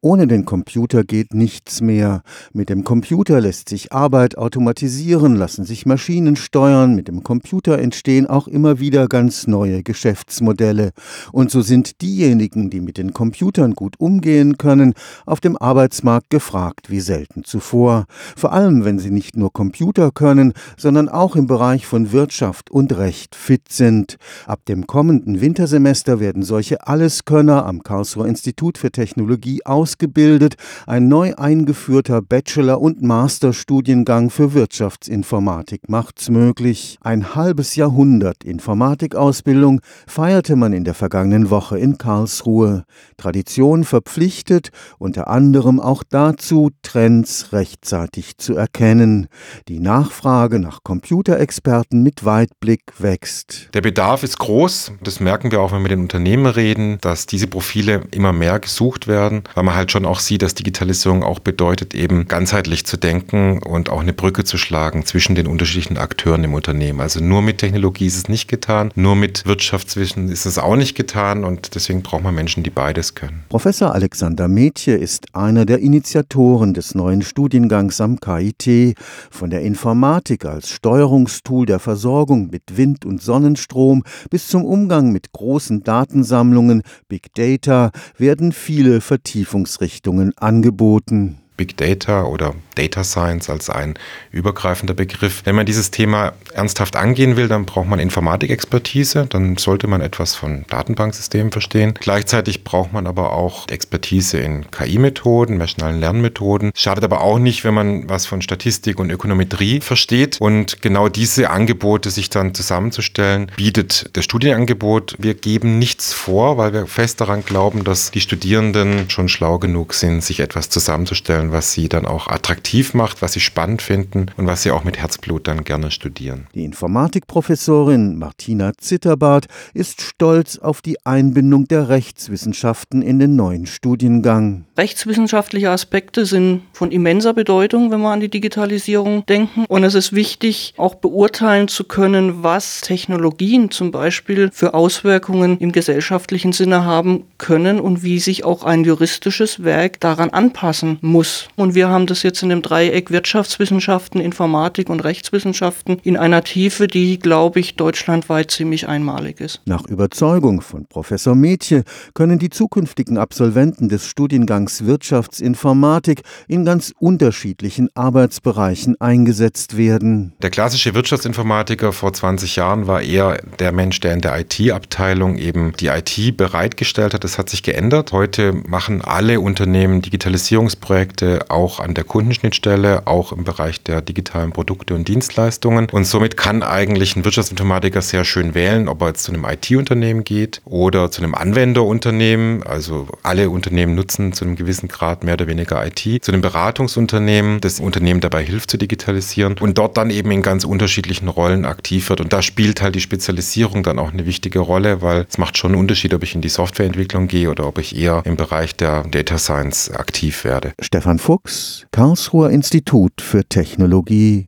Ohne den Computer geht nichts mehr. Mit dem Computer lässt sich Arbeit automatisieren, lassen sich Maschinen steuern, mit dem Computer entstehen auch immer wieder ganz neue Geschäftsmodelle. Und so sind diejenigen, die mit den Computern gut umgehen können, auf dem Arbeitsmarkt gefragt wie selten zuvor. Vor allem, wenn sie nicht nur Computer können, sondern auch im Bereich von Wirtschaft und Recht fit sind. Ab dem kommenden Wintersemester werden solche Alleskönner am Karlsruher Institut für Technologie aus ausgebildet, ein neu eingeführter Bachelor- und Masterstudiengang für Wirtschaftsinformatik macht's möglich. Ein halbes Jahrhundert Informatikausbildung feierte man in der vergangenen Woche in Karlsruhe. Tradition verpflichtet, unter anderem auch dazu, Trends rechtzeitig zu erkennen. Die Nachfrage nach Computerexperten mit Weitblick wächst. Der Bedarf ist groß, das merken wir auch, wenn wir mit den Unternehmen reden, dass diese Profile immer mehr gesucht werden, weil man halt schon auch sieht, dass Digitalisierung auch bedeutet, eben ganzheitlich zu denken und auch eine Brücke zu schlagen zwischen den unterschiedlichen Akteuren im Unternehmen. Also nur mit Technologie ist es nicht getan, nur mit Wirtschaftswissen ist es auch nicht getan und deswegen braucht man Menschen, die beides können. Professor Alexander Metje ist einer der Initiatoren des neuen Studiengangs am KIT. Von der Informatik als Steuerungstool der Versorgung mit Wind- und Sonnenstrom bis zum Umgang mit großen Datensammlungen, Big Data werden viele Vertiefungen Forschungsrichtungen angeboten. Big Data oder Data Science als ein übergreifender Begriff. Wenn man dieses Thema ernsthaft angehen will, dann braucht man Informatikexpertise, dann sollte man etwas von Datenbanksystemen verstehen. Gleichzeitig braucht man aber auch Expertise in KI-Methoden, maschinalen Lernmethoden. Schadet aber auch nicht, wenn man was von Statistik und Ökonometrie versteht. Und genau diese Angebote sich dann zusammenzustellen, bietet das Studienangebot. Wir geben nichts vor, weil wir fest daran glauben, dass die Studierenden schon schlau genug sind, sich etwas zusammenzustellen was sie dann auch attraktiv macht, was sie spannend finden und was sie auch mit Herzblut dann gerne studieren. Die Informatikprofessorin Martina Zitterbart ist stolz auf die Einbindung der Rechtswissenschaften in den neuen Studiengang. Rechtswissenschaftliche Aspekte sind von immenser Bedeutung, wenn wir an die Digitalisierung denken. Und es ist wichtig, auch beurteilen zu können, was Technologien zum Beispiel für Auswirkungen im gesellschaftlichen Sinne haben können und wie sich auch ein juristisches Werk daran anpassen muss. Und wir haben das jetzt in dem Dreieck Wirtschaftswissenschaften, Informatik und Rechtswissenschaften in einer Tiefe, die, glaube ich, deutschlandweit ziemlich einmalig ist. Nach Überzeugung von Professor Mädche können die zukünftigen Absolventen des Studiengangs Wirtschaftsinformatik in ganz unterschiedlichen Arbeitsbereichen eingesetzt werden. Der klassische Wirtschaftsinformatiker vor 20 Jahren war eher der Mensch, der in der IT-Abteilung eben die IT bereitgestellt hat. Das hat sich geändert. Heute machen alle Unternehmen Digitalisierungsprojekte auch an der Kundenschnittstelle, auch im Bereich der digitalen Produkte und Dienstleistungen. Und somit kann eigentlich ein Wirtschaftsinformatiker sehr schön wählen, ob er jetzt zu einem IT-Unternehmen geht oder zu einem Anwenderunternehmen. Also alle Unternehmen nutzen zu einem gewissen Grad mehr oder weniger IT. Zu einem Beratungsunternehmen, das Unternehmen dabei hilft zu digitalisieren und dort dann eben in ganz unterschiedlichen Rollen aktiv wird. Und da spielt halt die Spezialisierung dann auch eine wichtige Rolle, weil es macht schon einen Unterschied, ob ich in die Softwareentwicklung gehe oder ob ich eher im Bereich der Data Science aktiv werde. Stefan Fuchs, Karlsruher Institut für Technologie